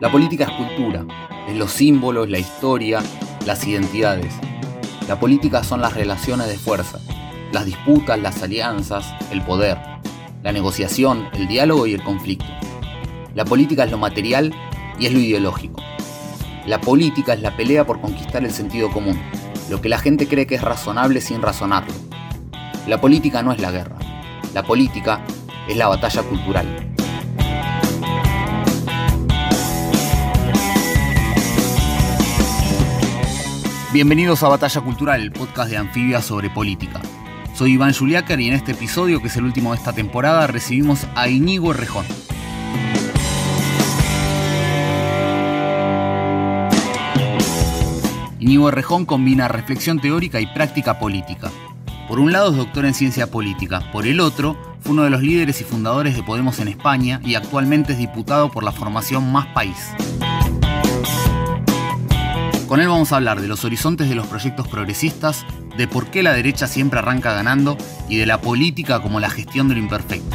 La política es cultura, es los símbolos, la historia, las identidades. La política son las relaciones de fuerza, las disputas, las alianzas, el poder, la negociación, el diálogo y el conflicto. La política es lo material y es lo ideológico. La política es la pelea por conquistar el sentido común, lo que la gente cree que es razonable sin razonarlo. La política no es la guerra, la política es la batalla cultural. Bienvenidos a Batalla Cultural, el podcast de Anfibia sobre política. Soy Iván Juliácar y en este episodio, que es el último de esta temporada, recibimos a Iñigo Rejón. Iñigo Rejón combina reflexión teórica y práctica política. Por un lado es doctor en ciencia política, por el otro fue uno de los líderes y fundadores de Podemos en España y actualmente es diputado por la formación Más País. Con él vamos a hablar de los horizontes de los proyectos progresistas, de por qué la derecha siempre arranca ganando y de la política como la gestión de lo imperfecto.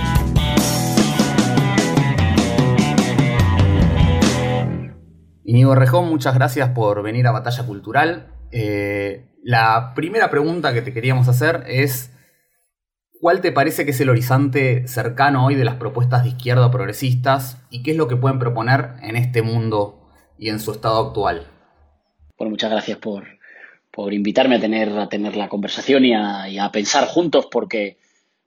Inigo Rejón, muchas gracias por venir a Batalla Cultural. Eh, la primera pregunta que te queríamos hacer es, ¿cuál te parece que es el horizonte cercano hoy de las propuestas de izquierda progresistas y qué es lo que pueden proponer en este mundo y en su estado actual? Bueno, muchas gracias por, invitarme a tener, a tener la conversación y a, pensar juntos porque,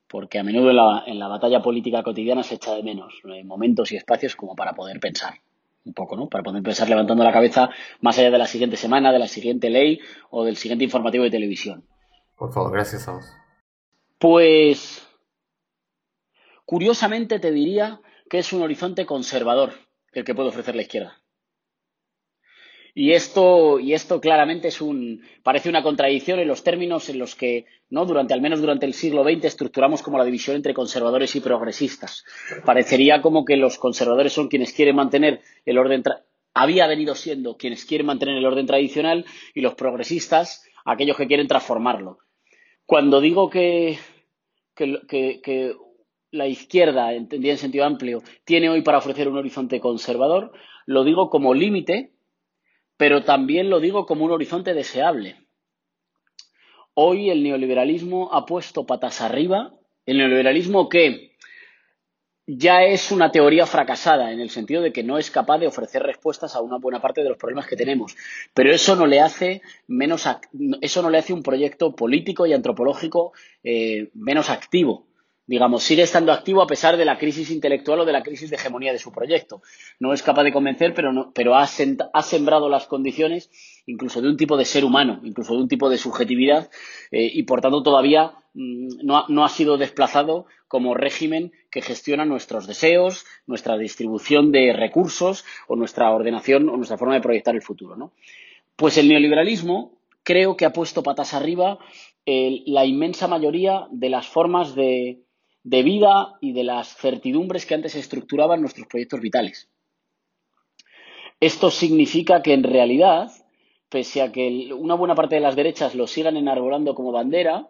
porque a menudo en la, batalla política cotidiana se echa de menos momentos y espacios como para poder pensar un poco, ¿no? Para poder pensar levantando la cabeza más allá de la siguiente semana, de la siguiente ley o del siguiente informativo de televisión. Por favor, gracias a vos. Pues, curiosamente te diría que es un horizonte conservador el que puede ofrecer la izquierda. Y esto, y esto claramente es un, parece una contradicción en los términos en los que, ¿no? durante, al menos durante el siglo XX, estructuramos como la división entre conservadores y progresistas. Parecería como que los conservadores son quienes quieren mantener el orden, había venido siendo quienes quieren mantener el orden tradicional y los progresistas aquellos que quieren transformarlo. Cuando digo que, que, que la izquierda, entendida en sentido amplio, tiene hoy para ofrecer un horizonte conservador, lo digo como límite pero también lo digo como un horizonte deseable. Hoy el neoliberalismo ha puesto patas arriba, el neoliberalismo que ya es una teoría fracasada en el sentido de que no es capaz de ofrecer respuestas a una buena parte de los problemas que tenemos, pero eso no le hace menos eso no le hace un proyecto político y antropológico eh, menos activo digamos, sigue estando activo a pesar de la crisis intelectual o de la crisis de hegemonía de su proyecto. No es capaz de convencer, pero, pero ha, sembrado las condiciones incluso de un tipo de ser humano, incluso de un tipo de subjetividad, eh, y por tanto todavía mm, no, ha, sido desplazado como régimen que gestiona nuestros deseos, nuestra distribución de recursos o nuestra ordenación o nuestra forma de proyectar el futuro. Pues el neoliberalismo creo que ha puesto patas arriba la inmensa mayoría de las formas de, de vida y de las certidumbres que antes estructuraban nuestros proyectos vitales. Esto significa que en realidad, pese a que una buena parte de las derechas lo sigan enarbolando como bandera,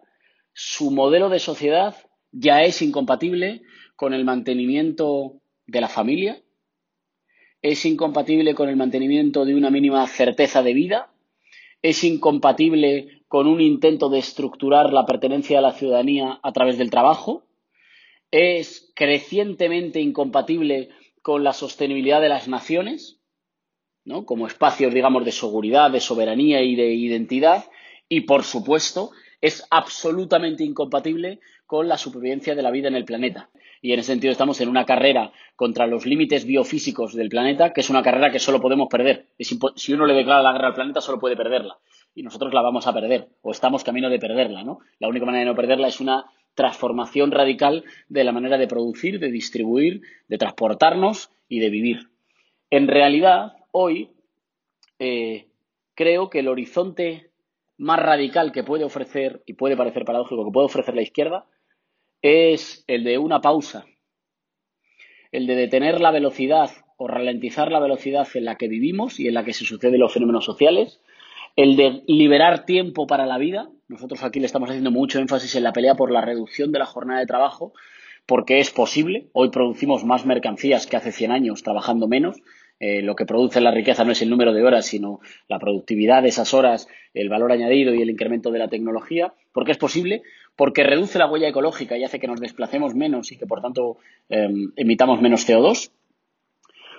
su modelo de sociedad ya es incompatible con el mantenimiento de la familia, es incompatible con el mantenimiento de una mínima certeza de vida, es incompatible con un intento de estructurar la pertenencia a la ciudadanía a través del trabajo, es crecientemente incompatible con la sostenibilidad de las naciones, ¿no? como espacios, digamos, de seguridad, de soberanía y de identidad, y por supuesto es absolutamente incompatible con la supervivencia de la vida en el planeta. Y en ese sentido estamos en una carrera contra los límites biofísicos del planeta, que es una carrera que solo podemos perder. si uno le declara la guerra al planeta, solo puede perderla. Y nosotros la vamos a perder, o estamos camino de perderla, ¿no? La única manera de no perderla es una transformación radical de la manera de producir, de distribuir, de transportarnos y de vivir. En realidad, hoy eh, creo que el horizonte más radical que puede ofrecer, y puede parecer paradójico, que puede ofrecer la izquierda, es el de una pausa, el de detener la velocidad o ralentizar la velocidad en la que vivimos y en la que se suceden los fenómenos sociales, el de liberar tiempo para la vida, Nosotros aquí le estamos haciendo mucho énfasis en la pelea por la reducción de la jornada de trabajo, porque es posible. Hoy producimos más mercancías que hace 100 años trabajando menos. Eh, lo que produce la riqueza no es el número de horas, sino la productividad de esas horas, el valor añadido y el incremento de la tecnología. ¿Por qué es posible? Porque reduce la huella ecológica y hace que nos desplacemos menos y que, por tanto, em, emitamos menos CO2.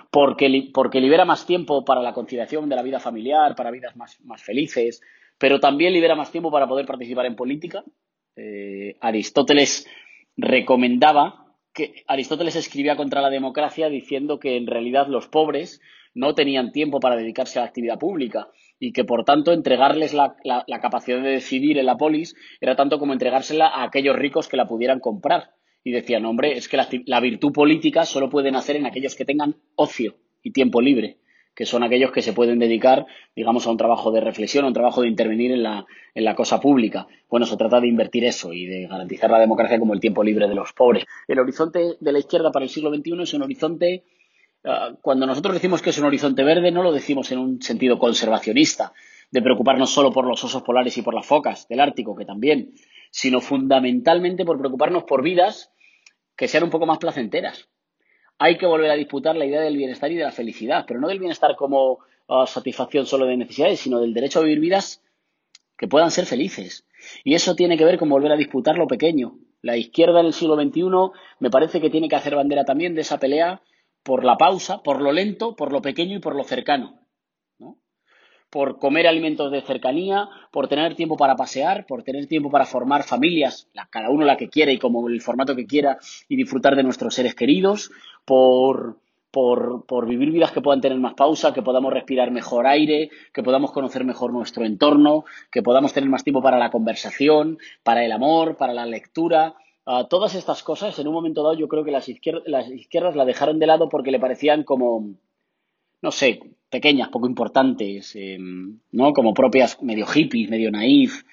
Porque, porque, libera más tiempo para la conciliación de la vida familiar, para vidas más, más felices, pero también libera más tiempo para poder participar en política. Eh, Aristóteles recomendaba que Aristóteles escribía contra la democracia diciendo que en realidad los pobres no tenían tiempo para dedicarse a la actividad pública y que por tanto entregarles la, capacidad de decidir en la polis era tanto como entregársela a aquellos ricos que la pudieran comprar. Y decían, hombre, es que la virtud política solo puede nacer en aquellos que tengan ocio y tiempo libre que son aquellos que se pueden dedicar, digamos, a un trabajo de reflexión, a un trabajo de intervenir en la, en la cosa pública. Bueno, se trata de invertir eso y de garantizar la democracia como el tiempo libre de los pobres. El horizonte de la izquierda para el siglo XXI es un horizonte ah, cuando nosotros decimos que es un horizonte verde, no lo decimos en un sentido conservacionista, de preocuparnos solo por los osos polares y por las focas del Ártico, que también, sino fundamentalmente por preocuparnos por vidas que sean un poco más placenteras, hay que volver a disputar la idea del bienestar y de la felicidad, pero no del bienestar como ah, satisfacción solo de necesidades, sino del derecho a vivir vidas que puedan ser felices. Y eso tiene que ver con volver a disputar lo pequeño. La izquierda en el siglo XXI me parece que tiene que hacer bandera también de esa pelea por la pausa, por lo lento, por lo pequeño y por lo cercano por comer alimentos de cercanía, por tener tiempo para pasear, por tener tiempo para formar familias, cada uno la que quiera y como el formato que quiera, y disfrutar de nuestros seres queridos, por, por, por, vivir vidas que puedan tener más pausa, que podamos respirar mejor aire, que podamos conocer mejor nuestro entorno, que podamos tener más tiempo para la conversación, para el amor, para la lectura. Ah, todas estas cosas, en un momento dado, yo creo que las, izquierdas, las izquierdas la dejaron de lado porque le parecían como, no sé, pequeñas, poco importantes, em, ¿no? Como propias, medio hippies, medio naif.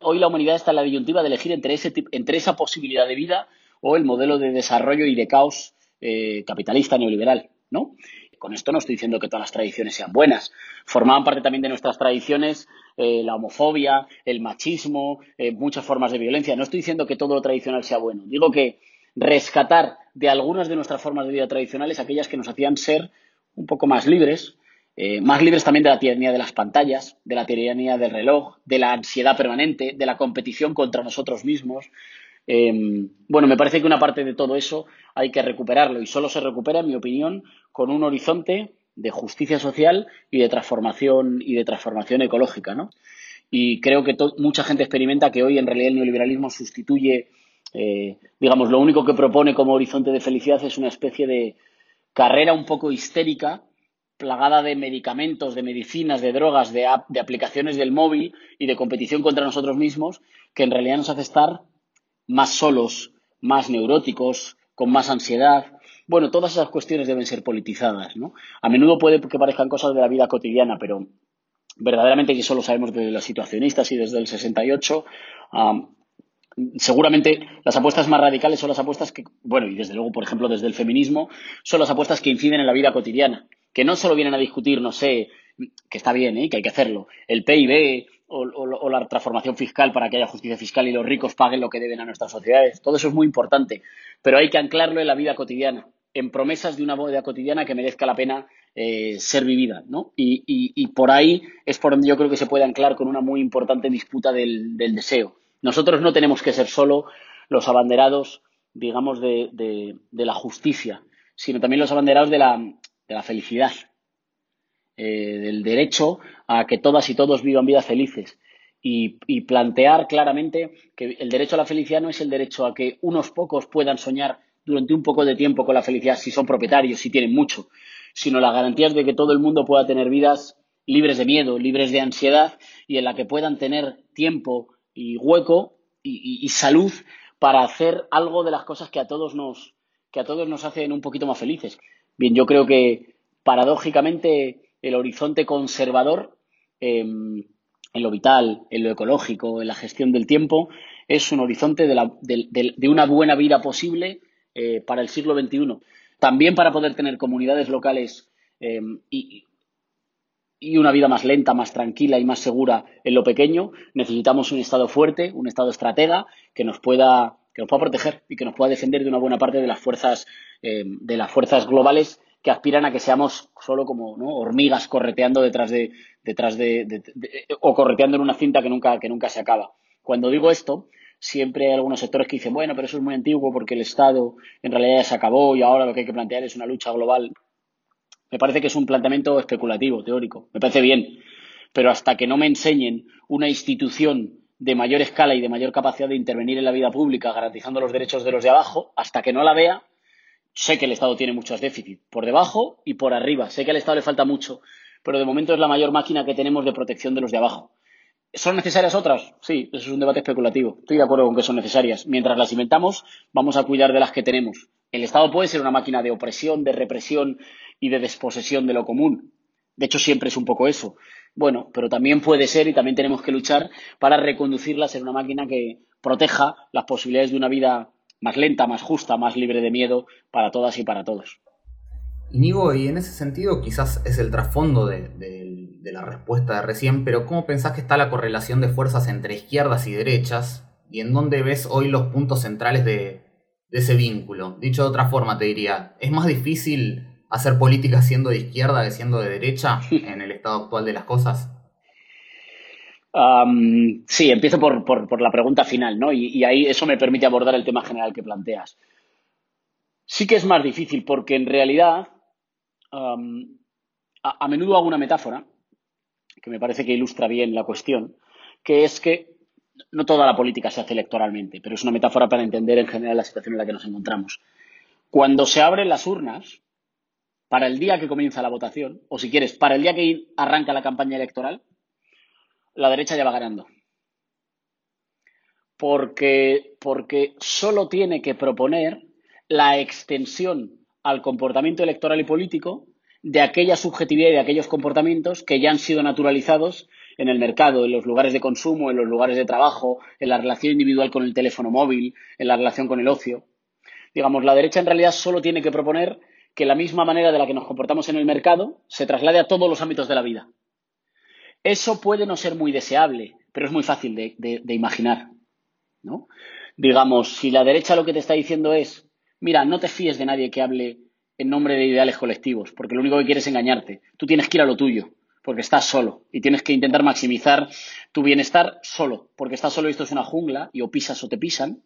Hoy la humanidad está en la disyuntiva de elegir entre, ese, entre esa posibilidad de vida o el modelo de desarrollo y de caos eh, capitalista neoliberal, ¿no? Con esto no estoy diciendo que todas las tradiciones sean buenas. Formaban parte también de nuestras tradiciones eh, la homofobia, el machismo, eh, muchas formas de violencia. No estoy diciendo que todo lo tradicional sea bueno. Digo que rescatar de algunas de nuestras formas de vida tradicionales aquellas que nos hacían ser un poco más libres, eh, más libres también de la tiranía de las pantallas, de la tiranía del reloj, de la ansiedad permanente, de la competición contra nosotros mismos. Em, bueno, me parece que una parte de todo eso hay que recuperarlo y solo se recupera, en mi opinión, con un horizonte de justicia social y de transformación y de transformación ecológica, ¿no? Y creo que mucha gente experimenta que hoy en realidad el neoliberalismo sustituye, eh, digamos, lo único que propone como horizonte de felicidad es una especie de, carrera un poco histérica, plagada de medicamentos, de medicinas, de drogas, de, de aplicaciones del móvil y de competición contra nosotros mismos, que en realidad nos hace estar más solos, más neuróticos, con más ansiedad. Bueno, todas esas cuestiones deben ser politizadas, ¿no? A menudo puede que parezcan cosas de la vida cotidiana, pero verdaderamente que eso lo sabemos desde los situacionistas y desde el 68, seguramente las apuestas más radicales son las apuestas que, bueno, y desde luego, por ejemplo, desde el feminismo, son las apuestas que inciden en la vida cotidiana, que no solo vienen a discutir, no sé, que está bien, ¿eh? que hay que hacerlo, el PIB o, la transformación fiscal para que haya justicia fiscal y los ricos paguen lo que deben a nuestras sociedades. Todo eso es muy importante, pero hay que anclarlo en la vida cotidiana, en promesas de una vida cotidiana que merezca la pena eh, ser vivida, ¿no? Y, por ahí es por donde yo creo que se puede anclar con una muy importante disputa del deseo nosotros no tenemos que ser solo los abanderados, digamos, de, la justicia, sino también los abanderados de la, felicidad, eh, del derecho a que todas y todos vivan vidas felices. Y, y, plantear claramente que el derecho a la felicidad no es el derecho a que unos pocos puedan soñar durante un poco de tiempo con la felicidad si son propietarios, si tienen mucho, sino la garantía de que todo el mundo pueda tener vidas libres de miedo, libres de ansiedad y en la que puedan tener tiempo y hueco y, salud para hacer algo de las cosas que a todos nos que a todos nos hacen un poquito más felices. Bien, yo creo que paradójicamente el horizonte conservador em, en lo vital, en lo ecológico, en la gestión del tiempo, es un horizonte de, una buena vida posible eh, para el siglo XXI. También para poder tener comunidades locales em, y, y una vida más lenta, más tranquila y más segura en lo pequeño, necesitamos un Estado fuerte, un Estado estratega que nos pueda, que nos pueda proteger y que nos pueda defender de una buena parte de las fuerzas, eh, de las fuerzas globales que aspiran a que seamos solo como hormigas correteando detrás de, detrás de, o correteando en una cinta que nunca, que nunca se acaba. Cuando digo esto, siempre hay algunos sectores que dicen, bueno, pero eso es muy antiguo porque el Estado en realidad ya se acabó y ahora lo que hay que plantear es una lucha global. Me parece que es un planteamiento especulativo, teórico. Me parece bien. Pero hasta que no me enseñen una institución de mayor escala y de mayor capacidad de intervenir en la vida pública garantizando los derechos de los de abajo, hasta que no la vea, sé que el Estado tiene muchos déficits, por debajo y por arriba. Sé que al Estado le falta mucho, pero de momento es la mayor máquina que tenemos de protección de los de abajo. ¿Son necesarias otras? Sí, eso es un debate especulativo. Estoy de acuerdo con que son necesarias. Mientras las inventamos, vamos a cuidar de las que tenemos. El Estado puede ser una máquina de opresión, de represión y de desposesión de lo común. De hecho, siempre es un poco eso. Bueno, pero también puede ser y también tenemos que luchar para reconducirla a ser una máquina que proteja las posibilidades de una vida más lenta, más justa, más libre de miedo para todas y para todos. Inigo, y en ese sentido quizás es el trasfondo de, la respuesta de recién, pero ¿cómo pensás que está la correlación de fuerzas entre izquierdas y derechas? ¿Y en dónde ves hoy los puntos centrales de, de ese vínculo? Dicho de otra forma, te diría, ¿es más difícil hacer política siendo de izquierda que siendo de derecha en el estado actual de las cosas? Sí, empiezo por, la pregunta final, ¿no? Y, ahí eso me permite abordar el tema general que planteas. Sí que es más difícil porque en realidad a, menudo hago una metáfora que me parece que ilustra bien la cuestión, que es que no toda la política se hace electoralmente, pero es una metáfora para entender en general la situación en la que nos encontramos. Cuando se abren las urnas, para el día que comienza la votación, o si quieres, para el día que arranca la campaña electoral, la derecha ya va ganando. Porque, porque solo tiene que proponer la extensión al comportamiento electoral y político de aquella subjetividad y de aquellos comportamientos que ya han sido naturalizados en el mercado, en los lugares de consumo, en los lugares de trabajo, en la relación individual con el teléfono móvil, en la relación con el ocio. Digamos, la derecha en realidad solo tiene que proponer que la misma manera de la que nos comportamos en el mercado se traslade a todos los ámbitos de la vida. Eso puede no ser muy deseable, pero es muy fácil de, imaginar. ¿no? Digamos, si la derecha lo que te está diciendo es, mira, no te fíes de nadie que hable en nombre de ideales colectivos, porque lo único que quiere es engañarte. Tú tienes que ir a lo tuyo, porque estás solo, y tienes que intentar maximizar tu bienestar solo, porque estás solo y esto es una jungla, y o pisas o te pisan.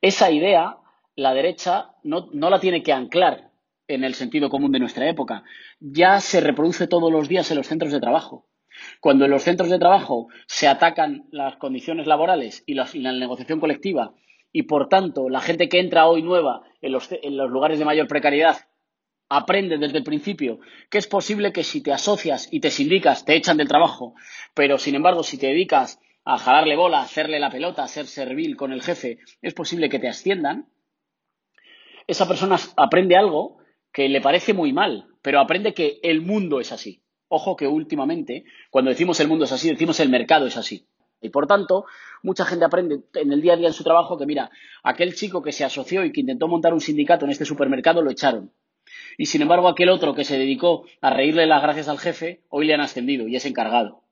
Esa idea, la derecha no la tiene que anclar en el sentido común de nuestra época. Ya se reproduce todos los días en los centros de trabajo. Cuando en los centros de trabajo se atacan las condiciones laborales y, la negociación colectiva y, por tanto, la gente que entra hoy nueva en los, en los lugares de mayor precariedad aprende desde el principio que es posible que si te asocias y te sindicas te echan del trabajo, pero sin embargo si te dedicas a jalarle bola, a hacerle la pelota, a ser servil con el jefe, es posible que te asciendan, esa persona aprende algo que le parece muy mal, pero aprende que el mundo es así. Ojo que últimamente, cuando decimos el mundo es así, decimos el mercado es así. Y por tanto, mucha gente aprende en el día a día en su trabajo que, mira, aquel chico que se asoció y que intentó montar un sindicato en este supermercado lo echaron. Y sin embargo, aquel otro que se dedicó a reírle las gracias al jefe, hoy le han ascendido y es encargado.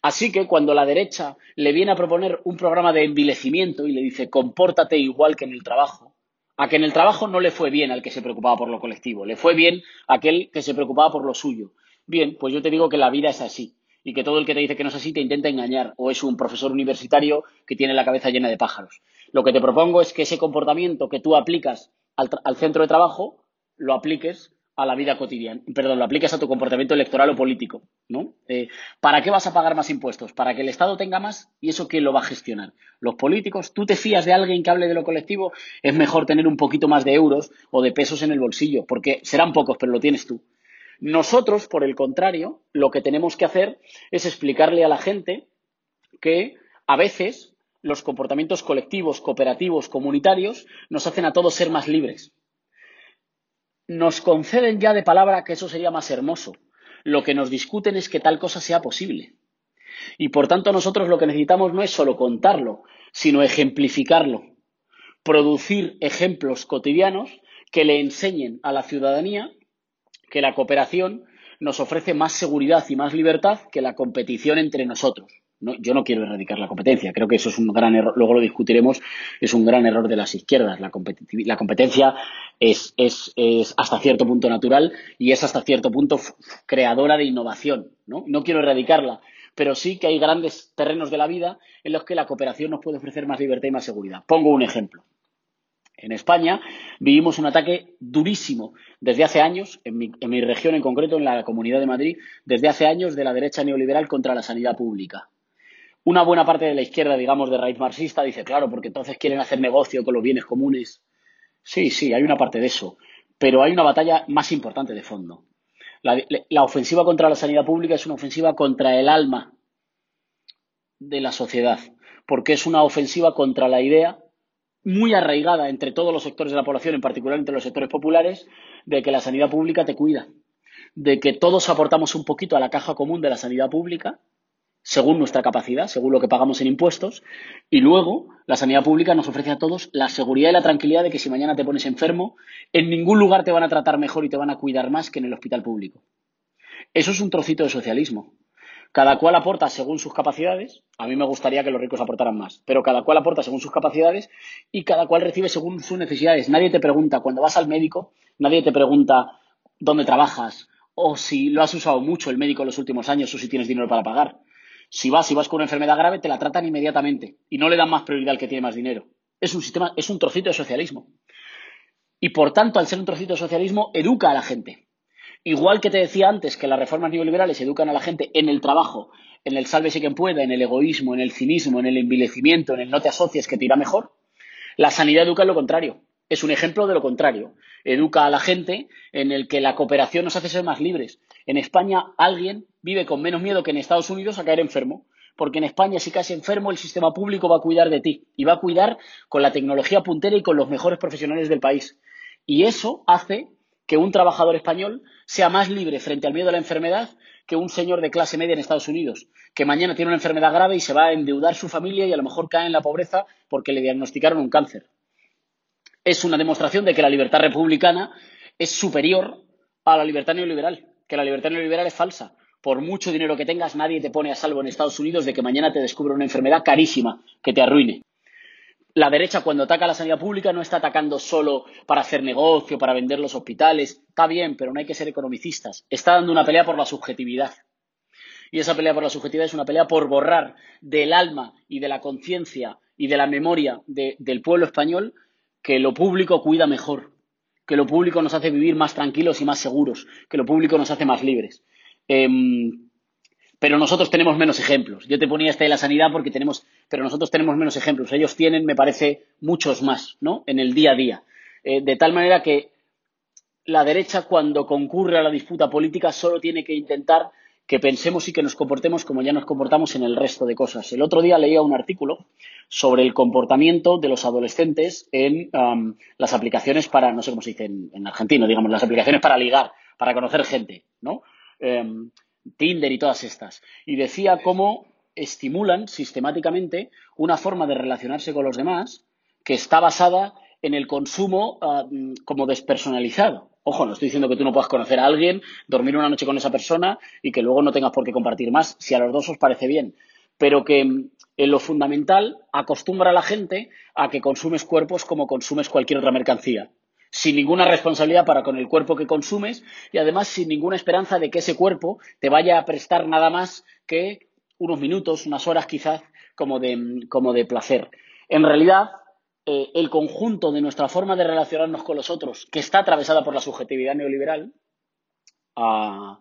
Así que cuando la derecha le viene a proponer un programa de envilecimiento y le dice compórtate igual que en el trabajo, a que en el trabajo no le fue bien al que se preocupaba por lo colectivo, le fue bien a aquel que se preocupaba por lo suyo. Bien, pues yo te digo que la vida es así y que todo el que te dice que no es así te intenta engañar o es un profesor universitario que tiene la cabeza llena de pájaros. Lo que te propongo es que ese comportamiento que tú aplicas al, al centro de trabajo lo apliques a la vida cotidiana, perdón, lo apliques a tu comportamiento electoral o político, ¿no? Eh, ¿Para qué vas a pagar más impuestos? ¿Para que el Estado tenga más? ¿Y eso quién lo va a gestionar? ¿Los políticos? ¿Tú te fías de alguien que hable de lo colectivo? Es mejor tener un poquito más de euros o de pesos en el bolsillo, porque serán pocos, pero lo tienes tú. Nosotros, por el contrario, lo que tenemos que hacer es explicarle a la gente que a veces los comportamientos colectivos, cooperativos, comunitarios, nos hacen a todos ser más libres nos conceden ya de palabra que eso sería más hermoso. Lo que nos discuten es que tal cosa sea posible. Y por tanto nosotros lo que necesitamos no es solo contarlo, sino ejemplificarlo. Producir ejemplos cotidianos que le enseñen a la ciudadanía que la cooperación nos ofrece más seguridad y más libertad que la competición entre nosotros. yo no quiero erradicar la competencia, creo que eso es un gran error, luego lo discutiremos, es un gran error de las izquierdas. La, competencia es, hasta cierto punto natural y es hasta cierto punto creadora de innovación. ¿no? no quiero erradicarla, pero sí que hay grandes terrenos de la vida en los que la cooperación nos puede ofrecer más libertad y más seguridad. Pongo un ejemplo. En España vivimos un ataque durísimo desde hace años, en mi, región en concreto, en la Comunidad de Madrid, desde hace años de la derecha neoliberal contra la sanidad pública. Una buena parte de la izquierda, digamos, de raíz marxista, dice, claro, porque entonces quieren hacer negocio con los bienes comunes. Sí, sí, hay una parte de eso, pero hay una batalla más importante de fondo. la ofensiva contra la sanidad pública es una ofensiva contra el alma de la sociedad, porque es una ofensiva contra la idea muy arraigada entre todos los sectores de la población, en particular entre los sectores populares, de que la sanidad pública te cuida, de que todos aportamos un poquito a la caja común de la sanidad pública, según nuestra capacidad, según lo que pagamos en impuestos, y luego la sanidad pública nos ofrece a todos la seguridad y la tranquilidad de que si mañana te pones enfermo, en ningún lugar te van a tratar mejor y te van a cuidar más que en el hospital público. Eso es un trocito de socialismo. Cada cual aporta según sus capacidades. A mí me gustaría que los ricos aportaran más, pero cada cual aporta según sus capacidades y cada cual recibe según sus necesidades. Nadie te pregunta, cuando vas al médico, nadie te pregunta dónde trabajas o si lo has usado mucho el médico en los últimos años o si tienes dinero para pagar. Si vas y vas con una enfermedad grave, te la tratan inmediatamente y no le dan más prioridad al que tiene más dinero. Es un sistema, es un trocito de socialismo. Y por tanto, al ser un trocito de socialismo, educa a la gente. Igual que te decía antes que las reformas neoliberales educan a la gente en el trabajo, en el sálvese quien pueda, en el egoísmo, en el cinismo, en el envilecimiento, en el no te asocies que te irá mejor, la sanidad educa en lo contrario. Es un ejemplo de lo contrario. Educa a la gente en el que la cooperación nos hace ser más libres. En España alguien vive con menos miedo que en Estados Unidos a caer enfermo. Porque en España, si caes enfermo, el sistema público va a cuidar de ti. Y va a cuidar con la tecnología puntera y con los mejores profesionales del país. Y eso hace que un trabajador español sea más libre frente al miedo a la enfermedad que un señor de clase media en Estados Unidos, que mañana tiene una enfermedad grave y se va a endeudar su familia y a lo mejor cae en la pobreza porque le diagnosticaron un cáncer. Es una demostración de que la libertad republicana es superior a la libertad neoliberal, que la libertad neoliberal es falsa. Por mucho dinero que tengas, nadie te pone a salvo en Estados Unidos de que mañana te descubra una enfermedad carísima que te arruine la derecha cuando ataca a la sanidad pública no está atacando solo para hacer negocio, para vender los hospitales. Está bien, pero no hay que ser economicistas. Está dando una pelea por la subjetividad. Y esa pelea por la subjetividad es una pelea por borrar del alma y de la conciencia y de la memoria del pueblo español que lo público cuida mejor, que lo público nos hace vivir más tranquilos y más seguros, que lo público nos hace más libres. Em, pero nosotros tenemos menos ejemplos. Yo te ponía esta de la sanidad porque tenemos, pero nosotros tenemos menos ejemplos. Ellos tienen, me parece, muchos más, ¿no? En el día a día. Eh, de tal manera que la derecha, cuando concurre a la disputa política, solo tiene que intentar que pensemos y que nos comportemos como ya nos comportamos en el resto de cosas. El otro día leía un artículo sobre el comportamiento de los adolescentes en las aplicaciones para, no sé cómo se dice en, en, argentino, digamos, las aplicaciones para ligar, para conocer gente, ¿no? Em, Tinder y todas estas. Y decía cómo estimulan sistemáticamente una forma de relacionarse con los demás que está basada en el consumo ah, mm, como despersonalizado. Ojo, no estoy diciendo que tú no puedas conocer a alguien, dormir una noche con esa persona y que luego no tengas por qué compartir más, si a los dos os parece bien, pero que mm, en lo fundamental acostumbra a la gente a que consumes cuerpos como consumes cualquier otra mercancía sin ninguna responsabilidad para con el cuerpo que consumes y además sin ninguna esperanza de que ese cuerpo te vaya a prestar nada más que unos minutos, unas horas quizás, como de, como de placer. En realidad, eh, el conjunto de nuestra forma de relacionarnos con los otros, que está atravesada por la subjetividad neoliberal, ah,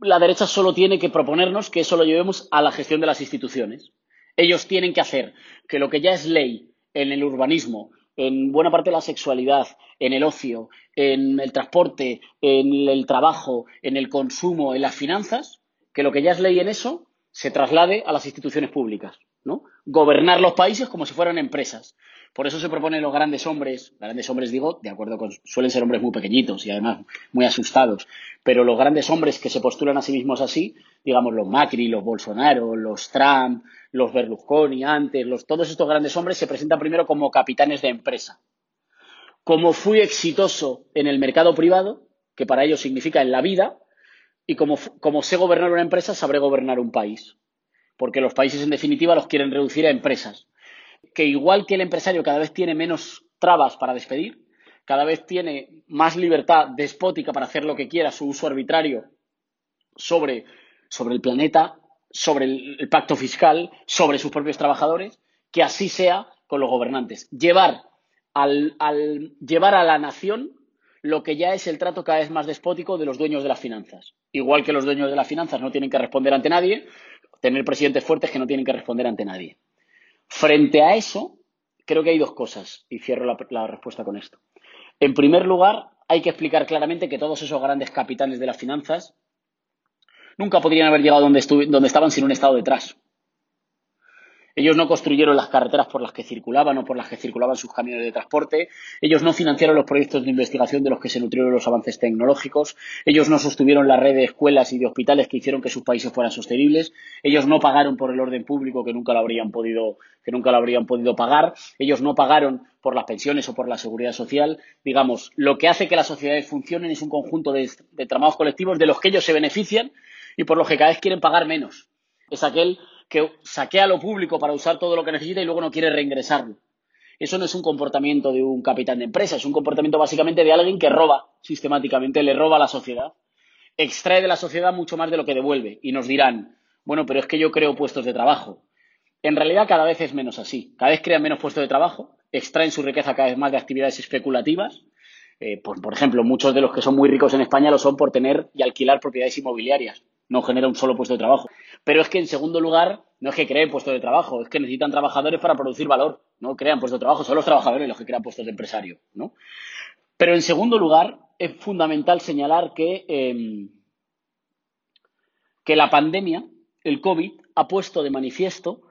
la derecha solo tiene que proponernos que eso lo llevemos a la gestión de las instituciones. Ellos tienen que hacer que lo que ya es ley en el urbanismo, en buena parte de la sexualidad, en el ocio, en el transporte, en el trabajo, en el consumo, en las finanzas, que lo que ya es ley en eso se traslade a las instituciones públicas, ¿no? Gobernar los países como si fueran empresas. Por eso se proponen los grandes hombres, grandes hombres digo, de acuerdo con, suelen ser hombres muy pequeñitos y además muy asustados, pero los grandes hombres que se postulan a sí mismos así, digamos los Macri, los Bolsonaro, los Trump, los Berlusconi antes, todos estos grandes hombres se presentan primero como capitanes de empresa. Como fui exitoso en el mercado privado, que para ellos significa en la vida, Y como sé gobernar una empresa, sabré gobernar un país. Porque los países, en definitiva, los quieren reducir a empresas. Que igual que el empresario cada vez tiene menos trabas para despedir, cada vez tiene más libertad despótica para hacer lo que quiera, su uso arbitrario sobre, sobre el planeta, sobre el, pacto fiscal, sobre sus propios trabajadores, que así sea con los gobernantes. Llevar, al, llevar a la nación lo que ya es el trato cada vez más despótico de los dueños de las finanzas. Igual que los dueños de las finanzas no tienen que responder ante nadie, tener presidentes fuertes que no tienen que responder ante nadie. Frente a eso, creo que hay dos cosas, y cierro la respuesta con esto. En primer lugar, hay que explicar claramente que todos esos grandes capitanes de las finanzas nunca podrían haber llegado donde, donde estaban sin un Estado detrás. Ellos no construyeron las carreteras por las que circulaban o por las que circulaban sus camiones de transporte. Ellos no financiaron los proyectos de investigación de los que se nutrieron los avances tecnológicos. Ellos no sostuvieron la red de escuelas y de hospitales que hicieron que sus países fueran sostenibles. Ellos no pagaron por el orden público que nunca lo habrían podido, que nunca lo habrían podido pagar. Ellos no pagaron por las pensiones o por la seguridad social. Digamos, lo que hace que las sociedades funcionen es un conjunto de, de colectivos de los que ellos se benefician y por los que cada vez quieren pagar menos. Es aquel que saquea lo público para usar todo lo que necesita y luego no quiere reingresarlo. Eso no es un comportamiento de un capitán de empresa, es un comportamiento básicamente de alguien que roba sistemáticamente, le roba a la sociedad, extrae de la sociedad mucho más de lo que devuelve y nos dirán, bueno, pero es que yo creo puestos de trabajo. En realidad cada vez es menos así, cada vez crean menos puestos de trabajo, extraen su riqueza cada vez más de actividades especulativas. Eh, por ejemplo, muchos de los que son muy ricos en España lo son por tener y alquilar propiedades inmobiliarias no genera un solo puesto de trabajo. Pero es que, en segundo lugar, no es que creen puestos de trabajo, es que necesitan trabajadores para producir valor. No crean puestos de trabajo, son los trabajadores los que crean puestos de empresario. ¿no? Pero, en segundo lugar, es fundamental señalar que, em, que la pandemia, el COVID, ha puesto de manifiesto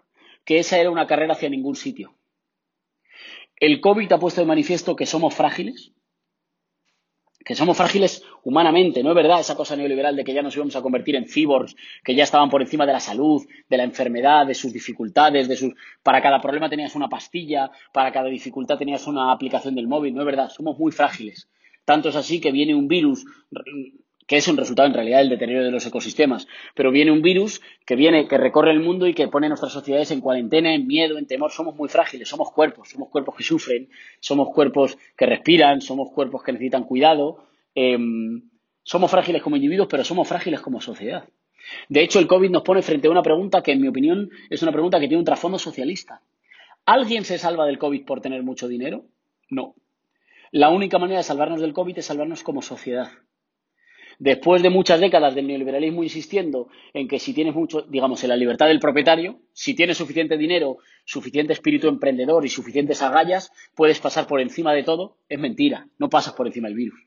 que esa era una carrera hacia ningún sitio. El COVID ha puesto de manifiesto que somos frágiles, que somos frágiles humanamente, no es verdad esa cosa neoliberal de que ya nos íbamos a convertir en cyborgs, que ya estaban por encima de la salud, de la enfermedad, de sus dificultades, de sus para cada problema tenías una pastilla, para cada dificultad tenías una aplicación del móvil, no es verdad, somos muy frágiles. Tanto es así que viene un virus que es un resultado en realidad del deterioro de los ecosistemas, pero viene un virus que viene, que recorre el mundo y que pone nuestras sociedades en cuarentena, en miedo, en temor. Somos muy frágiles, somos cuerpos, somos cuerpos que sufren, somos cuerpos que respiran, somos cuerpos que necesitan cuidado. Em, somos frágiles como individuos, pero somos frágiles como sociedad. De hecho, el COVID nos pone frente a una pregunta que, en mi opinión, es una pregunta que tiene un trasfondo socialista. ¿Alguien se salva del COVID por tener mucho dinero? No. La única manera de salvarnos del COVID es salvarnos como sociedad. Después de muchas décadas del neoliberalismo insistiendo en que si tienes mucho, digamos, en la libertad del propietario, si tienes suficiente dinero, suficiente espíritu emprendedor y suficientes agallas, puedes pasar por encima de todo, es mentira, no pasas por encima del virus.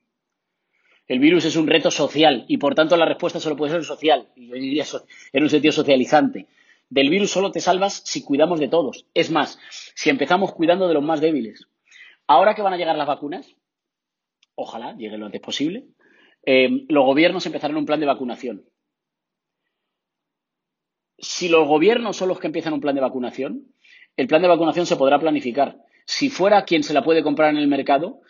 El virus es un reto social y por tanto la respuesta solo puede ser social, y yo diría en un sentido socializante. Del virus solo te salvas si cuidamos de todos. Es más, si empezamos cuidando de los más débiles. Ahora que van a llegar las vacunas, ojalá lleguen lo antes posible, eh, los gobiernos empezarán un plan de vacunación. Si los gobiernos son los que empiezan un plan de vacunación, el plan de vacunación se podrá planificar. Si fuera quien se la puede comprar en el mercado,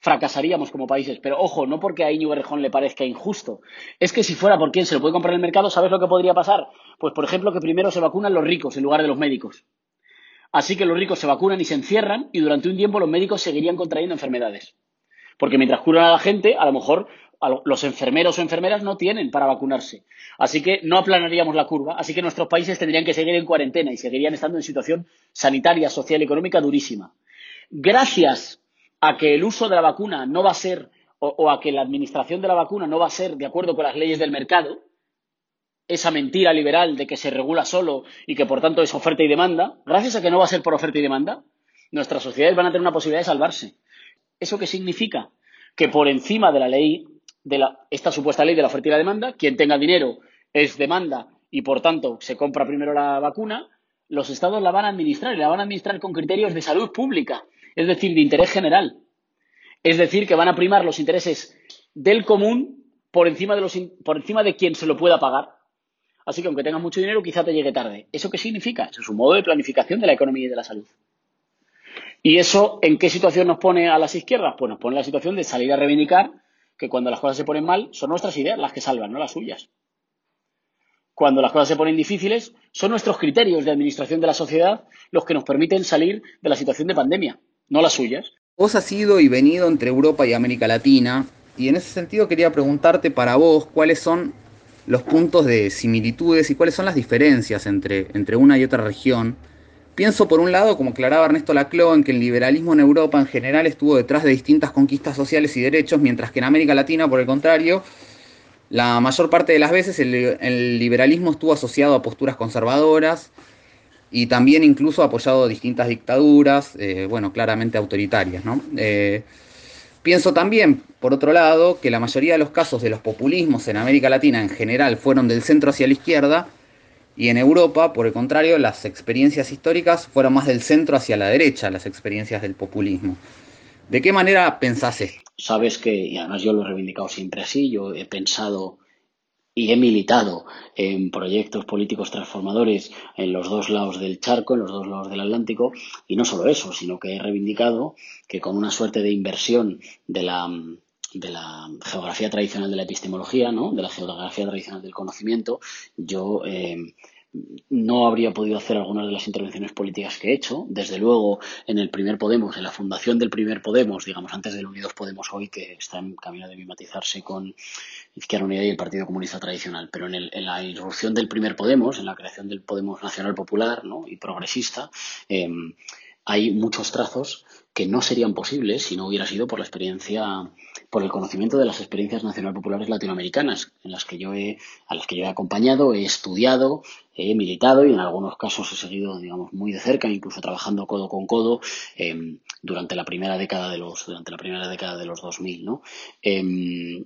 fracasaríamos como países. Pero ojo, no porque a Íñigo Rejón le parezca injusto. Es que si fuera por quien se lo puede comprar en el mercado, ¿sabes lo que podría pasar? Pues, por ejemplo, que primero se vacunan los ricos en lugar de los médicos. Así que los ricos se vacunan y se encierran y durante un tiempo los médicos seguirían contrayendo enfermedades. Porque mientras curan a la gente, a lo mejor los enfermeros o enfermeras no tienen para vacunarse. Así que no aplanaríamos la curva. Así que nuestros países tendrían que seguir en cuarentena y seguirían estando en situación sanitaria, social y económica durísima. Gracias a que el uso de la vacuna no va a ser, o, a que la administración de la vacuna no va a ser de acuerdo con las leyes del mercado, esa mentira liberal de que se regula solo y que por tanto es oferta y demanda, gracias a que no va a ser por oferta y demanda, nuestras sociedades van a tener una posibilidad de salvarse. ¿Eso qué significa? Que por encima de la ley de esta supuesta ley de la oferta y la demanda, quien tenga dinero es demanda y por tanto se compra primero la vacuna, los estados la van a administrar y la van a administrar con criterios de salud pública, es decir, de interés general. Es decir, que van a primar los intereses del común por encima de, los, por encima de quien se lo pueda pagar. Así que aunque tengas mucho dinero, quizá te llegue tarde. ¿Eso qué significa? Eso es un modo de planificación de la economía y de la salud. ¿Y eso en qué situación nos pone a las izquierdas? Pues nos pone en la situación de salir a reivindicar que cuando las cosas se ponen mal, son nuestras ideas las que salvan, no las suyas. Cuando las cosas se ponen difíciles, son nuestros criterios de administración de la sociedad los que nos permiten salir de la situación de pandemia, no las suyas. Vos has ido y venido entre Europa y América Latina, y en ese sentido quería preguntarte para vos cuáles son los puntos de similitudes y cuáles son las diferencias entre, entre una y otra región Pienso por un lado, como aclaraba Ernesto Laclau, en que el liberalismo en Europa en general estuvo detrás de distintas conquistas sociales y derechos, mientras que en América Latina, por el contrario, la mayor parte de las veces el, liberalismo estuvo asociado a posturas conservadoras y también incluso apoyado a distintas dictaduras, eh, bueno, claramente autoritarias. Eh, pienso también, por otro lado, que la mayoría de los casos de los populismos en América Latina en general fueron del centro hacia la izquierda, y en Europa, por el contrario, las experiencias históricas fueron más del centro hacia la derecha, las experiencias del populismo. ¿De qué manera pensás? Sabes que, y además yo lo he reivindicado siempre así, yo he pensado y he militado en proyectos políticos transformadores en los dos lados del charco, en los dos lados del Atlántico, y no solo eso, sino que he reivindicado que con una suerte de inversión de la, de la geografía tradicional de la epistemología, ¿no? de la geografía tradicional del conocimiento, yo eh, no habría podido hacer algunas de las intervenciones políticas que he hecho. Desde luego, en el primer Podemos, en la fundación del primer Podemos, digamos, antes del Unidos Podemos hoy, que está en camino de mimetizarse con Izquierda Unida y el Partido Comunista Tradicional, pero en, la irrupción del primer Podemos, en la creación del Podemos Nacional Popular y progresista, eh, hay muchos trazos que no serían posibles si no hubiera sido por la experiencia, por el conocimiento de las experiencias nacional populares latinoamericanas, en las que yo he, a las que yo he acompañado, he estudiado, he militado y en algunos casos he seguido, digamos, muy de cerca, incluso trabajando codo con codo em, durante la primera década de los, durante la primera década de los 2000, ¿no? Em,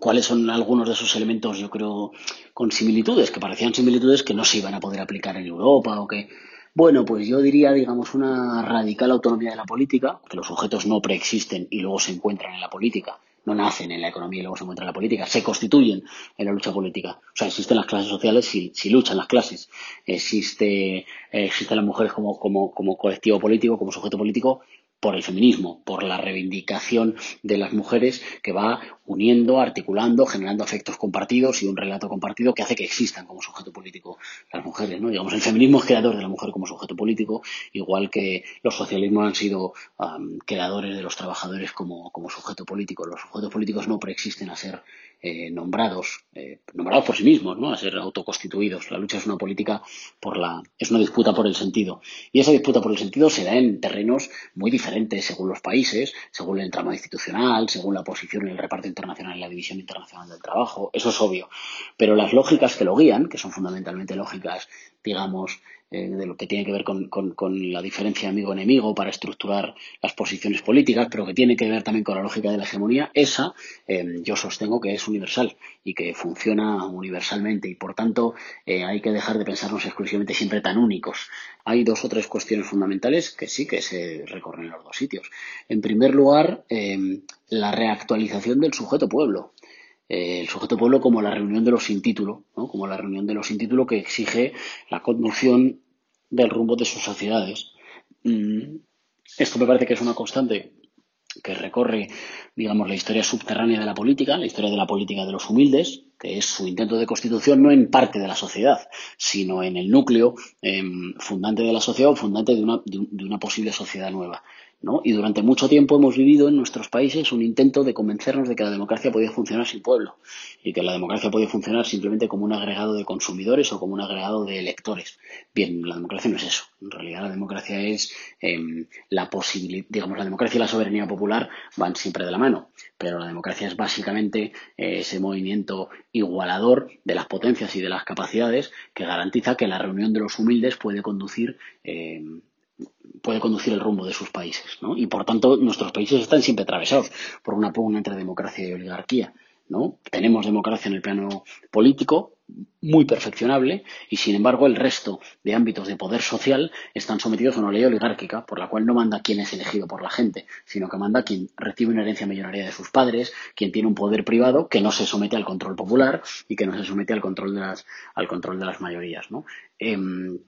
cuáles son algunos de esos elementos, yo creo, con similitudes, que parecían similitudes que no se iban a poder aplicar en Europa o que bueno, pues yo diría, digamos, una radical autonomía de la política, que los sujetos no preexisten y luego se encuentran en la política, no nacen en la economía y luego se encuentran en la política, se constituyen en la lucha política. O sea, existen las clases sociales si, si luchan las clases. Existe, eh, existen las mujeres como, como, como colectivo político, como sujeto político, por el feminismo, por la reivindicación de las mujeres que va uniendo, articulando, generando afectos compartidos y un relato compartido que hace que existan como sujeto político las mujeres. ¿no? Digamos, el feminismo es creador de la mujer como sujeto político, igual que los socialismos han sido creadores de los trabajadores como, como sujeto político. Los sujetos políticos no preexisten a ser eh, nombrados, eh, nombrados por sí mismos, ¿no? a ser autoconstituidos. La lucha es una política por la, es una disputa por el sentido. Y esa disputa por el sentido se da en terrenos muy diferentes según los países, según el entramado institucional, según la posición y el reparto internacional en la división internacional del trabajo. Eso es obvio. Pero las lógicas que lo guían, que son fundamentalmente lógicas, digamos, eh, de lo que tiene que ver con, la diferencia amigo-enemigo para estructurar las posiciones políticas, pero que tiene que ver también con la lógica de la hegemonía, esa eh, yo sostengo que es universal y que funciona universalmente y por tanto eh, hay que dejar de pensarnos exclusivamente siempre tan únicos. Hay dos o tres cuestiones fundamentales que sí que se recorren en los dos sitios. En primer lugar, la reactualización del sujeto pueblo. El sujeto pueblo como la reunión de los sin título, ¿no? como la reunión de los sin título que exige la conducción del rumbo de sus sociedades. Mm, esto me parece que es una constante que recorre, digamos, la historia subterránea de la política, la historia de la política de los humildes, que es su intento de constitución no en parte de la sociedad, sino en el núcleo em, fundante de la sociedad o fundante de una, de una posible sociedad nueva. Y durante mucho tiempo hemos vivido en nuestros países un intento de convencernos de que la democracia podía funcionar sin pueblo y que la democracia podía funcionar simplemente como un agregado de consumidores o como un agregado de electores. Bien, la democracia no es eso. En realidad la democracia es em, la posibilidad, digamos, la democracia y la soberanía popular van siempre de la mano, pero la democracia es básicamente eh, ese movimiento igualador de las potencias y de las capacidades que garantiza que la reunión de los humildes puede conducir em, puede conducir el rumbo de sus países. ¿no? Y por tanto, nuestros países están siempre atravesados por una pugna entre democracia y oligarquía. ¿no? Tenemos democracia en el plano político, muy perfeccionable, y sin embargo el resto de ámbitos de poder social están sometidos a una ley oligárquica, por la cual no manda quien es elegido por la gente, sino que manda quien recibe una herencia millonaria de sus padres, quien tiene un poder privado que no se somete al control popular y que no se somete al control de las, al control de las mayorías. ¿no? Em,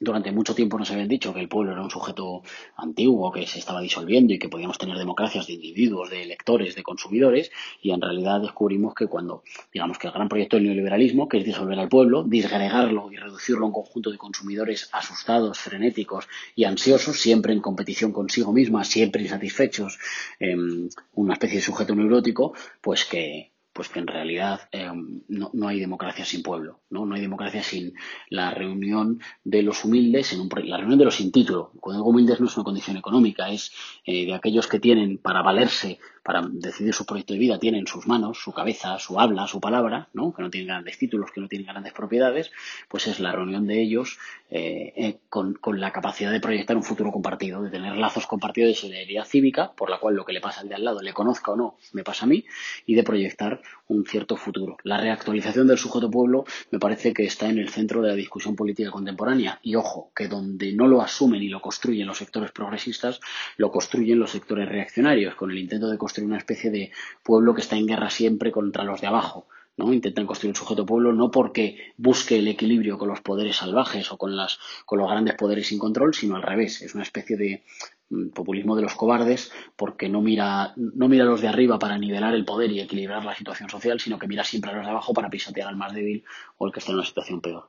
durante mucho tiempo nos habían dicho que el pueblo era un sujeto antiguo, que se estaba disolviendo y que podíamos tener democracias de individuos, de electores, de consumidores, y en realidad descubrimos que cuando, digamos que el gran proyecto del neoliberalismo, que es disolver al pueblo, disgregarlo y reducirlo a un conjunto de consumidores asustados, frenéticos y ansiosos, siempre en competición consigo misma, siempre insatisfechos, em, una especie de sujeto neurótico, pues que, pues que en realidad eh, no, no, hay democracia sin pueblo, ¿no? no hay democracia sin la reunión de los humildes, en un, la reunión de los sin título. Cuando digo humildes no es una condición económica, es eh, de aquellos que tienen para valerse para decidir su proyecto de vida tienen en sus manos, su cabeza, su habla, su palabra, ¿no? que no tienen grandes títulos, que no tienen grandes propiedades, pues es la reunión de ellos eh, eh, con, con, la capacidad de proyectar un futuro compartido, de tener lazos compartidos de solidaridad cívica, por la cual lo que le pasa al de al lado, le conozca o no, me pasa a mí, y de proyectar un cierto futuro. La reactualización del sujeto pueblo me parece que está en el centro de la discusión política contemporánea, y ojo, que donde no lo asumen y lo construyen los sectores progresistas, lo construyen los sectores reaccionarios, con el intento de construir una especie de pueblo que está en guerra siempre contra los de abajo. ¿no? Intentan construir un sujeto pueblo no porque busque el equilibrio con los poderes salvajes o con, las, con los grandes poderes sin control, sino al revés. Es una especie de mm, populismo de los cobardes porque no mira, no mira a los de arriba para nivelar el poder y equilibrar la situación social, sino que mira siempre a los de abajo para pisotear al más débil o el que está en una situación peor.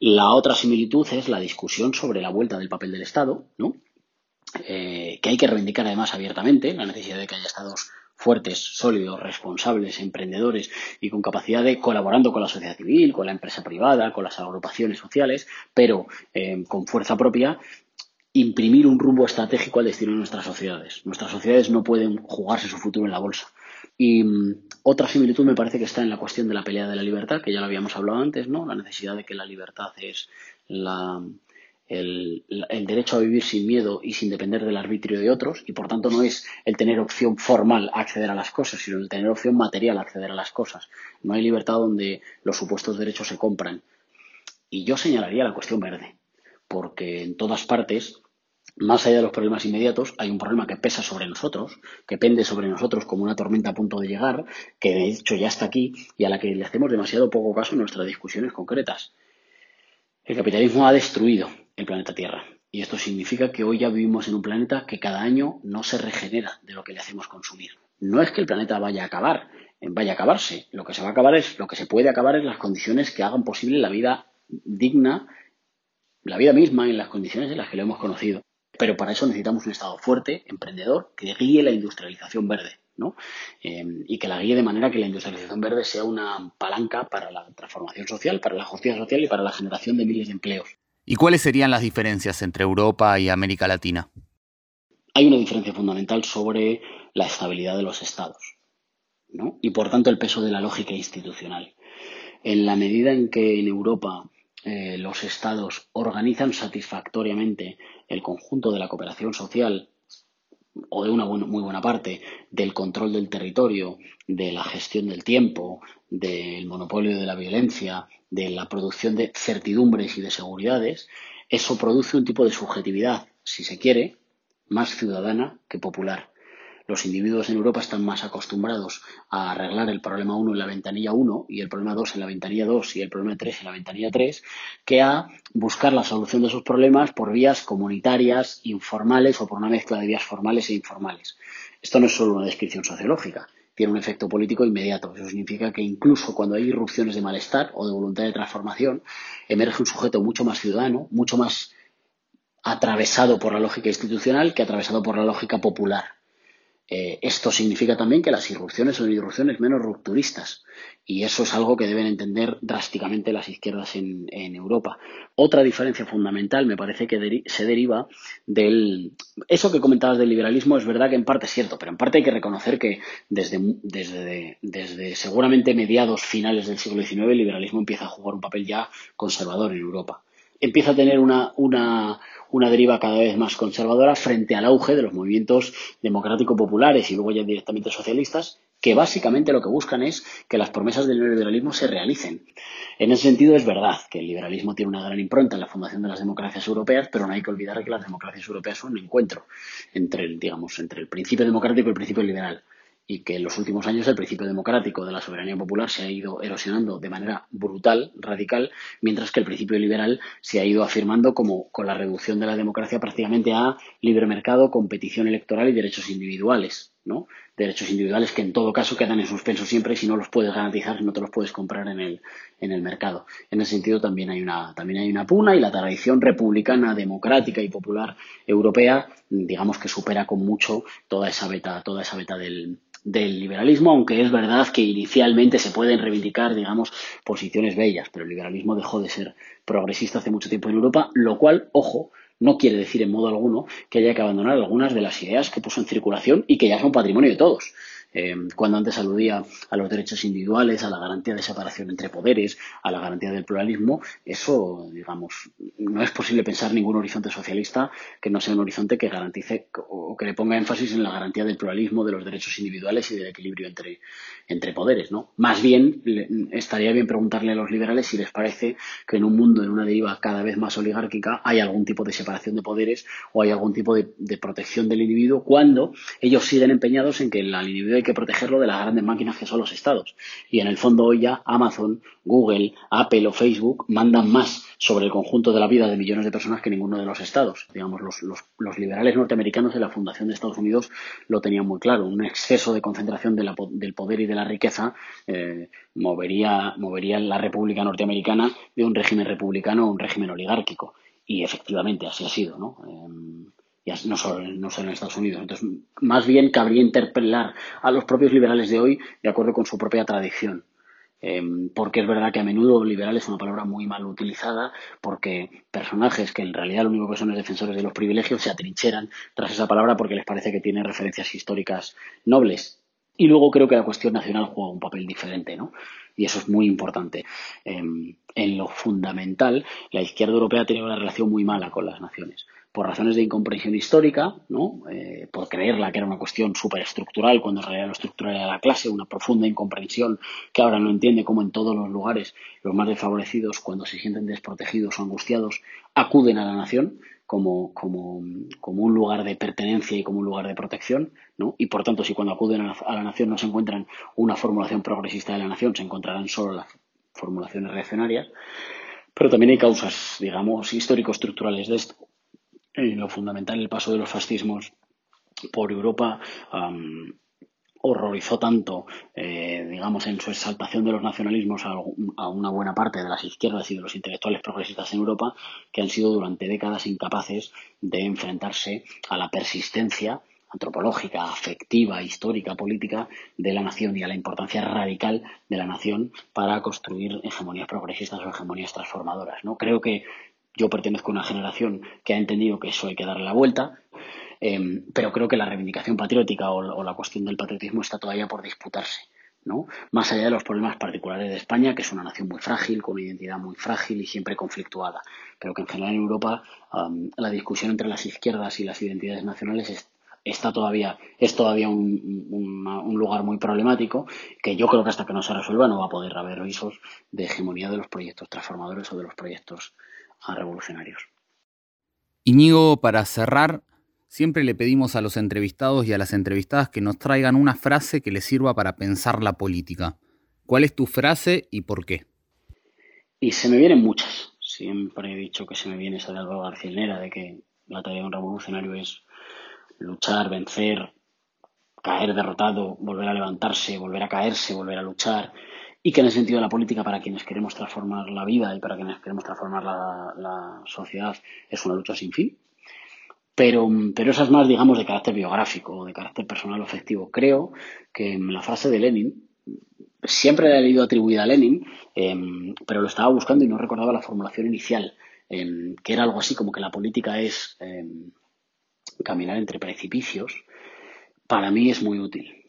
La otra similitud es la discusión sobre la vuelta del papel del Estado, ¿no? Eh, que hay que reivindicar además abiertamente, la necesidad de que haya estados fuertes, sólidos, responsables, emprendedores y con capacidad de colaborando con la sociedad civil, con la empresa privada, con las agrupaciones sociales, pero eh, con fuerza propia, imprimir un rumbo estratégico al destino de nuestras sociedades. Nuestras sociedades no pueden jugarse su futuro en la bolsa. Y mm, otra similitud me parece que está en la cuestión de la pelea de la libertad, que ya lo habíamos hablado antes, ¿no? La necesidad de que la libertad es la, el, derecho a vivir sin miedo y sin depender del arbitrio de otros, y por tanto no es el tener opción formal a acceder a las cosas, sino el tener opción material a acceder a las cosas. No hay libertad donde los supuestos derechos se compran. Y yo señalaría la cuestión verde, porque en todas partes, más allá de los problemas inmediatos, hay un problema que pesa sobre nosotros, que pende sobre nosotros como una tormenta a punto de llegar, que de hecho ya está aquí y a la que le hacemos demasiado poco caso en nuestras discusiones concretas. El capitalismo ha destruido el planeta Tierra. Y esto significa que hoy ya vivimos en un planeta que cada año no se regenera de lo que le hacemos consumir. No es que el planeta vaya a acabar, vaya a acabarse. Lo que se va a acabar es, lo que se puede acabar es las condiciones que hagan posible la vida digna, la vida misma en las condiciones en las que lo hemos conocido. Pero para eso necesitamos un Estado fuerte, emprendedor, que guíe la industrialización verde. ¿no? Eh, y que la guíe de manera que la industrialización verde sea una palanca para la transformación social, para la justicia social y para la generación de miles de empleos. ¿Y cuáles serían las diferencias entre Europa y América Latina? Hay una diferencia fundamental sobre la estabilidad de los estados ¿no? y por tanto el peso de la lógica institucional. En la medida en que en Europa eh, los estados organizan satisfactoriamente el conjunto de la cooperación social o de una muy buena parte del control del territorio, de la gestión del tiempo, del monopolio de la violencia, de la producción de certidumbres y de seguridades, eso produce un tipo de subjetividad, si se quiere, más ciudadana que popular. Los individuos en Europa están más acostumbrados a arreglar el problema 1 en la ventanilla 1 y el problema 2 en la ventanilla 2 y el problema 3 en la ventanilla 3 que a buscar la solución de esos problemas por vías comunitarias, informales o por una mezcla de vías formales e informales. Esto no es solo una descripción sociológica, tiene un efecto político inmediato. Eso significa que incluso cuando hay irrupciones de malestar o de voluntad de transformación, emerge un sujeto mucho más ciudadano, mucho más atravesado por la lógica institucional que atravesado por la lógica popular. Eh, esto significa también que las irrupciones son irrupciones menos rupturistas y eso es algo que deben entender drásticamente las izquierdas en, Europa. Otra diferencia fundamental me parece que se deriva del... Eso que comentabas del liberalismo es verdad que en parte es cierto, pero en parte hay que reconocer que desde, desde, desde seguramente mediados finales del siglo XIX el liberalismo empieza a jugar un papel ya conservador en Europa. Empieza a tener una, una una deriva cada vez más conservadora frente al auge de los movimientos democrático-populares y luego ya directamente socialistas, que básicamente lo que buscan es que las promesas del neoliberalismo se realicen. En ese sentido es verdad que el liberalismo tiene una gran impronta en la fundación de las democracias europeas, pero no hay que olvidar que las democracias europeas son un encuentro entre, digamos, entre el principio democrático y el principio liberal. Y que en los últimos años el principio democrático de la soberanía popular se ha ido erosionando de manera brutal, radical, mientras que el principio liberal se ha ido afirmando como con la reducción de la democracia prácticamente a libre mercado, competición electoral y derechos individuales. ¿No? Derechos individuales que en todo caso quedan en suspenso siempre si no los puedes garantizar, si no te los puedes comprar en el, en el mercado. En ese sentido también hay una, también hay una puna y la tradición republicana, democrática y popular europea, digamos que supera con mucho toda esa beta, toda esa beta del, del liberalismo, aunque es verdad que inicialmente se pueden reivindicar, digamos, posiciones bellas, pero el liberalismo dejó de ser progresista hace mucho tiempo en Europa, lo cual, ojo, no quiere decir en modo alguno que haya que abandonar algunas de las ideas que puso en circulación y que ya son patrimonio de todos. Eh, cuando antes aludía a los derechos individuales, a la garantía de separación entre poderes, a la garantía del pluralismo, eso, digamos, no es posible pensar ningún horizonte socialista que no sea un horizonte que garantice o que le ponga énfasis en la garantía del pluralismo, de los derechos individuales y del equilibrio entre, entre poderes, ¿no? Más bien, estaría bien preguntarle a los liberales si les parece que en un mundo, en una deriva cada vez más oligárquica, hay algún tipo de separación de poderes o hay algún tipo de, protección del individuo cuando ellos siguen empeñados en que el individuo que protegerlo de las grandes máquinas que son los estados. Y en el fondo hoy ya Amazon, Google, Apple o Facebook mandan más sobre el conjunto de la vida de millones de personas que ninguno de los estados. Digamos, los, los, liberales norteamericanos de la fundación de Estados Unidos lo tenían muy claro. Un exceso de concentración del poder y de la riqueza eh, movería, movería la República Norteamericana de un régimen republicano a un régimen oligárquico. Y efectivamente así ha sido, ¿no? No solo, no solo en Estados Unidos. Entonces, más bien cabría interpelar a los propios liberales de hoy de acuerdo con su propia tradición. Em, porque es verdad que a menudo liberal es una palabra muy mal utilizada, porque personajes que en realidad lo único que son es defensores de los privilegios se atrincheran tras esa palabra porque les parece que tiene referencias históricas nobles. Y luego creo que la cuestión nacional juega un papel diferente, ¿no? Y eso es muy importante. Em, en lo fundamental, la izquierda europea tenido una relación muy mala con las naciones por razones de incomprensión histórica, ¿no? Eh, por creerla que era una cuestión superestructural, cuando en realidad lo estructural era la clase, una profunda incomprensión que ahora no entiende cómo en todos los lugares los más desfavorecidos, cuando se sienten desprotegidos o angustiados, acuden a la nación como, como, como un lugar de pertenencia y como un lugar de protección, ¿no? Y por tanto, si cuando acuden a la, a la nación no se encuentran una formulación progresista de la nación, se encontrarán solo las formulaciones reaccionarias. Pero también hay causas, digamos, histórico-estructurales de esto lo fundamental el paso de los fascismos por Europa horrorizó tanto, eh, digamos, en su exaltación de los nacionalismos a, una buena parte de las izquierdas y de los intelectuales progresistas en Europa, que han sido durante décadas incapaces de enfrentarse a la persistencia antropológica, afectiva, histórica, política de la nación y a la importancia radical de la nación para construir hegemonías progresistas o hegemonías transformadoras. ¿no? Creo que yo pertenezco a una generación que ha entendido que eso hay que darle la vuelta, em, pero creo que la reivindicación patriótica o, la cuestión del patriotismo está todavía por disputarse. ¿no? Más allá de los problemas particulares de España, que es una nación muy frágil, con una identidad muy frágil y siempre conflictuada. Creo que en general en Europa la discusión entre las izquierdas y las identidades nacionales es, está todavía, es todavía un, un, lugar muy problemático que yo creo que hasta que no se resuelva no va a poder haber visos de hegemonía de los proyectos transformadores o de los proyectos a revolucionarios. Iñigo, para cerrar, siempre le pedimos a los entrevistados y a las entrevistadas que nos traigan una frase que les sirva para pensar la política. ¿Cuál es tu frase y por qué? Y se me vienen muchas. Siempre he dicho que se me viene esa de Álvaro García de que la tarea de un revolucionario es luchar, vencer, caer derrotado, volver a levantarse, volver a caerse, volver a luchar, y que en el sentido de la política, para quienes queremos transformar la vida y para quienes queremos transformar la, sociedad, es una lucha sin fin. Pero, pero esa es más, digamos, de carácter biográfico, de carácter personal o afectivo. Creo que la frase de Lenin, siempre la he leído atribuida a Lenin, em, pero lo estaba buscando y no recordaba la formulación inicial, em, que era algo así como que la política es em, caminar entre precipicios. Para mí es muy útil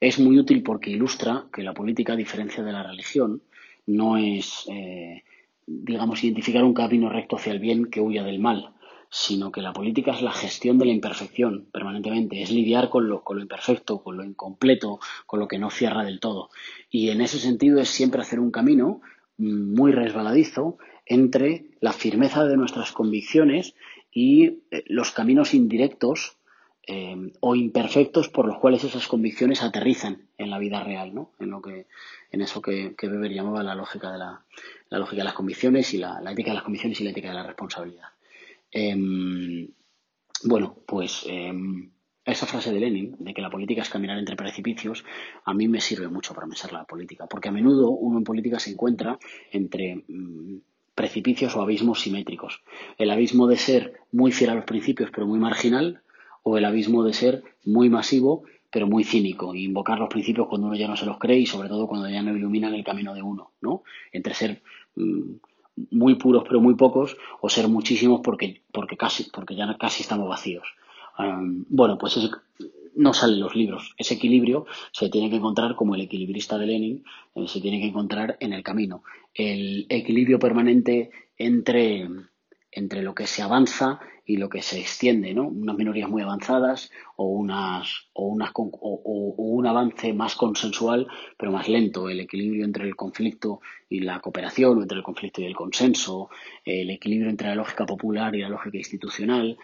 es muy útil porque ilustra que la política, a diferencia de la religión, no es, eh, digamos, identificar un camino recto hacia el bien que huya del mal, sino que la política es la gestión de la imperfección permanentemente, es lidiar con lo, con lo imperfecto, con lo incompleto, con lo que no cierra del todo. Y en ese sentido es siempre hacer un camino muy resbaladizo entre la firmeza de nuestras convicciones y eh, los caminos indirectos em, o imperfectos por los cuales esas convicciones aterrizan en la vida real, ¿no? En lo que, en eso que, que Weber llamaba la lógica de la, la lógica de las convicciones y la, ética de las convicciones y la ética de la responsabilidad. Em, bueno, pues em, esa frase de Lenin, de que la política es caminar entre precipicios, a mí me sirve mucho para pensar la política, porque a menudo uno en política se encuentra entre mm, precipicios o abismos simétricos. El abismo de ser muy fiel a los principios pero muy marginal, o el abismo de ser muy masivo pero muy cínico, e invocar los principios cuando uno ya no se los cree y sobre todo cuando ya no iluminan el camino de uno, ¿no? Entre ser mm, muy puros pero muy pocos o ser muchísimos porque, porque, casi, porque ya casi estamos vacíos. bueno, pues no salen los libros. Ese equilibrio se tiene que encontrar como el equilibrista de Lenin, eh, se tiene que encontrar en el camino. El equilibrio permanente entre entre lo que se avanza y lo que se extiende, ¿no? Unas minorías muy avanzadas o unas o unas o, un avance más consensual pero más lento, el equilibrio entre el conflicto y la cooperación, o entre el conflicto y el consenso, el equilibrio entre la lógica popular y la lógica institucional.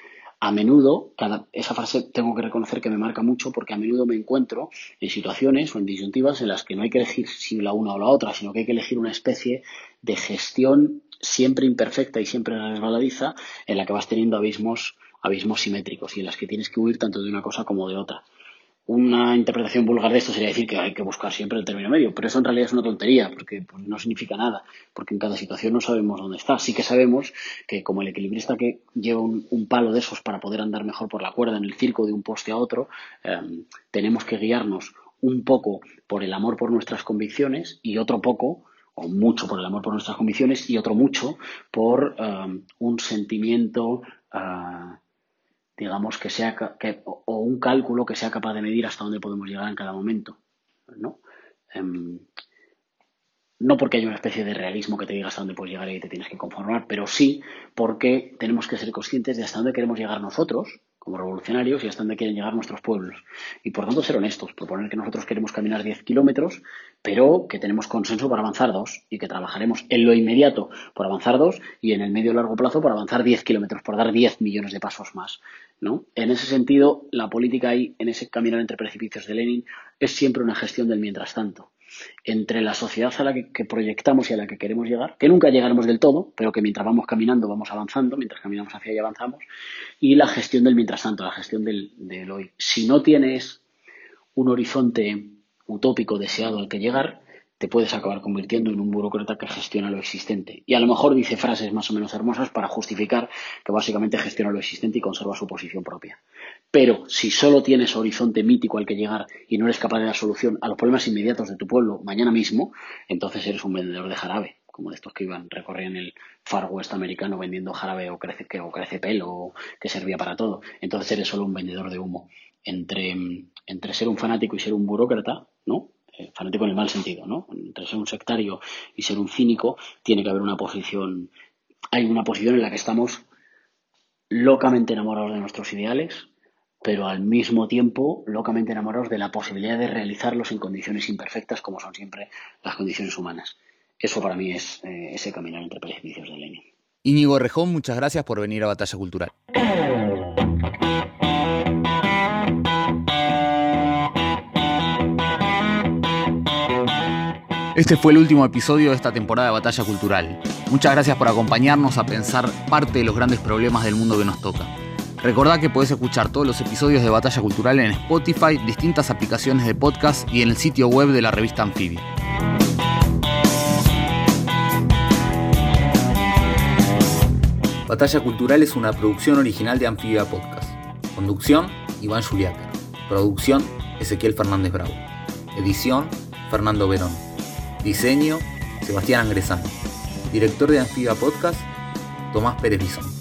A menudo, cada, esa frase tengo que reconocer que me marca mucho porque a menudo me encuentro en situaciones o en disyuntivas en las que no hay que elegir si la una o la otra, sino que hay que elegir una especie de gestión siempre imperfecta y siempre resbaladiza, en la que vas teniendo abismos, abismos simétricos y en las que tienes que huir tanto de una cosa como de otra. Una interpretación vulgar de esto sería decir que hay que buscar siempre el término medio, pero eso en realidad es una tontería, porque pues, no significa nada, porque en cada situación no sabemos dónde está. Sí que sabemos que como el equilibrista que lleva un, palo de esos para poder andar mejor por la cuerda en el circo de un poste a otro, em, tenemos que guiarnos un poco por el amor por nuestras convicciones y otro poco o mucho por el amor por nuestras convicciones y otro mucho por um, un sentimiento, uh, digamos, que sea, que, o un cálculo que sea capaz de medir hasta dónde podemos llegar en cada momento, ¿no? Em, no porque haya una especie de realismo que te diga hasta dónde puedes llegar y te tienes que conformar, pero sí porque tenemos que ser conscientes de hasta dónde queremos llegar nosotros como revolucionarios y hasta dónde quieren llegar nuestros pueblos. Y por tanto ser honestos, proponer que nosotros queremos caminar 10 kilómetros, pero que tenemos consenso para avanzar dos y que trabajaremos en lo inmediato por avanzar dos y en el medio largo plazo por avanzar 10 kilómetros, por dar 10 millones de pasos más. ¿No? En ese sentido, la política ahí, en ese caminar entre precipicios de Lenin, es siempre una gestión del mientras tanto entre la sociedad a la que, proyectamos y a la que queremos llegar, que nunca llegaremos del todo, pero que mientras vamos caminando vamos avanzando, mientras caminamos hacia allá avanzamos, y la gestión del mientras tanto, la gestión del, del hoy. Si no tienes un horizonte utópico deseado al que llegar, te puedes acabar convirtiendo en un burócrata que gestiona lo existente. Y a lo mejor dice frases más o menos hermosas para justificar que básicamente gestiona lo existente y conserva su posición propia. Pero si solo tienes horizonte mítico al que llegar y no eres capaz de dar solución a los problemas inmediatos de tu pueblo mañana mismo, entonces eres un vendedor de jarabe, como de estos que iban, recorrían el Far West americano vendiendo jarabe o crece, o crece pelo o que servía para todo. Entonces eres solo un vendedor de humo. Entre, entre ser un fanático y ser un burócrata, ¿no? Eh, fanático en el mal sentido, ¿no? Entre ser un sectario y ser un cínico, tiene que haber una posición, hay una posición en la que estamos locamente enamorados de nuestros ideales, pero al mismo tiempo locamente enamorados de la posibilidad de realizarlos en condiciones imperfectas como son siempre las condiciones humanas. Eso para mí es eh, ese caminar entre precipicios de Lenin. Íñigo Rejón, muchas gracias por venir a Batalla Cultural. Este fue el último episodio de esta temporada de Batalla Cultural. Muchas gracias por acompañarnos a pensar parte de los grandes problemas del mundo que nos toca. Recordá que podés escuchar todos los episodios de Batalla Cultural en Spotify, distintas aplicaciones de podcast y en el sitio web de la revista Amphibia. Batalla Cultural es una producción original de Amphibia Podcast. Conducción, Iván Juliáquer. Producción, Ezequiel Fernández Bravo. Edición, Fernando Verón. Diseño, Sebastián Angresano. Director de Amphibia Podcast, Tomás Pérez Bison.